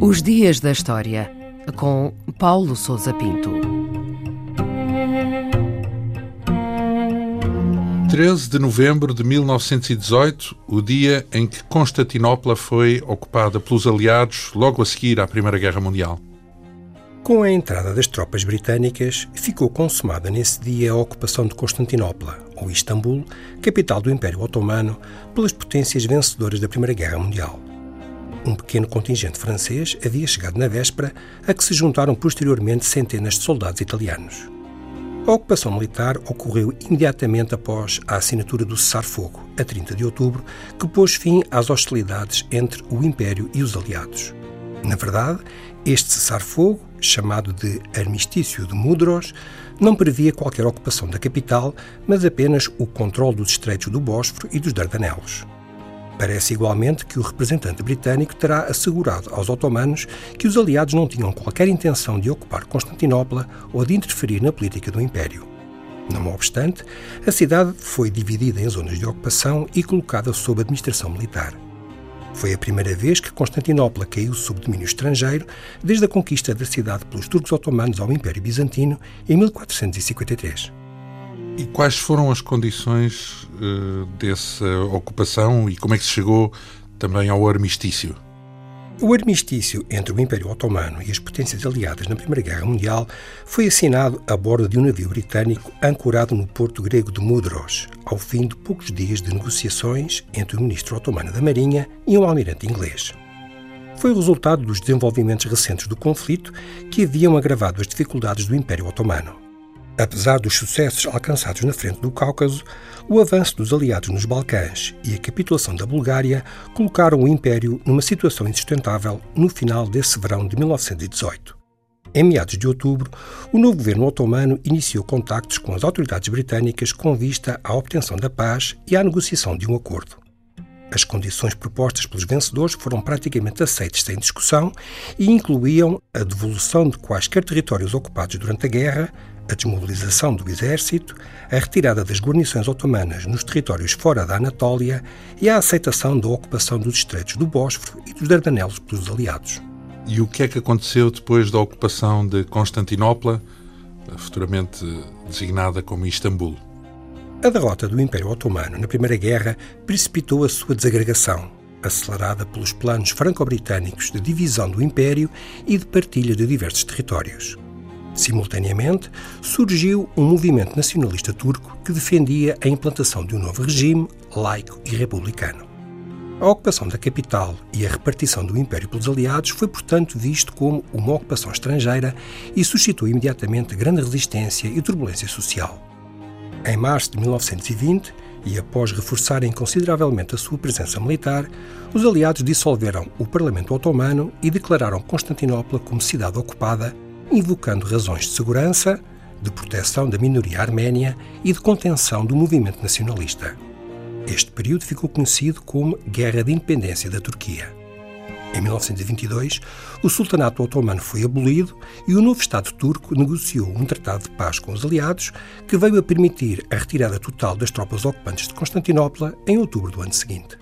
Os Dias da História, com Paulo Souza Pinto. 13 de novembro de 1918, o dia em que Constantinopla foi ocupada pelos aliados logo a seguir à Primeira Guerra Mundial. Com a entrada das tropas britânicas, ficou consumada nesse dia a ocupação de Constantinopla, ou Istambul, capital do Império Otomano, pelas potências vencedoras da Primeira Guerra Mundial. Um pequeno contingente francês havia chegado na véspera, a que se juntaram posteriormente centenas de soldados italianos. A ocupação militar ocorreu imediatamente após a assinatura do cessar-fogo, a 30 de outubro, que pôs fim às hostilidades entre o Império e os aliados. Na verdade, este cessar-fogo, chamado de Armistício de Mudros, não previa qualquer ocupação da capital, mas apenas o controle dos estreitos do Bósforo e dos Dardanelos. Parece igualmente que o representante britânico terá assegurado aos otomanos que os aliados não tinham qualquer intenção de ocupar Constantinopla ou de interferir na política do Império. Não obstante, a cidade foi dividida em zonas de ocupação e colocada sob administração militar. Foi a primeira vez que Constantinopla caiu sob domínio estrangeiro desde a conquista da cidade pelos turcos otomanos ao Império Bizantino em 1453. E quais foram as condições uh, dessa ocupação e como é que se chegou também ao armistício? O armistício entre o Império Otomano e as potências aliadas na Primeira Guerra Mundial foi assinado a bordo de um navio britânico ancorado no porto grego de Mudros, ao fim de poucos dias de negociações entre o ministro otomano da Marinha e um almirante inglês. Foi o resultado dos desenvolvimentos recentes do conflito que haviam agravado as dificuldades do Império Otomano. Apesar dos sucessos alcançados na frente do Cáucaso, o avanço dos aliados nos Balcãs e a capitulação da Bulgária colocaram o Império numa situação insustentável no final desse verão de 1918. Em meados de outubro, o novo governo otomano iniciou contactos com as autoridades britânicas com vista à obtenção da paz e à negociação de um acordo. As condições propostas pelos vencedores foram praticamente aceitas sem discussão e incluíam a devolução de quaisquer territórios ocupados durante a guerra, a desmobilização do exército, a retirada das guarnições otomanas nos territórios fora da Anatólia e a aceitação da ocupação dos estreitos do Bósforo e dos Dardanelos pelos aliados. E o que é que aconteceu depois da ocupação de Constantinopla, futuramente designada como Istambul? A derrota do Império Otomano na Primeira Guerra precipitou a sua desagregação, acelerada pelos planos franco-britânicos de divisão do Império e de partilha de diversos territórios. Simultaneamente, surgiu um movimento nacionalista turco que defendia a implantação de um novo regime laico e republicano. A ocupação da capital e a repartição do Império pelos aliados foi, portanto, visto como uma ocupação estrangeira e suscitou imediatamente grande resistência e turbulência social. Em março de 1920, e após reforçarem consideravelmente a sua presença militar, os aliados dissolveram o Parlamento Otomano e declararam Constantinopla como cidade ocupada invocando razões de segurança, de proteção da minoria arménia e de contenção do movimento nacionalista. Este período ficou conhecido como Guerra de Independência da Turquia. Em 1922, o Sultanato Otomano foi abolido e o novo Estado turco negociou um tratado de paz com os aliados que veio a permitir a retirada total das tropas ocupantes de Constantinopla em outubro do ano seguinte.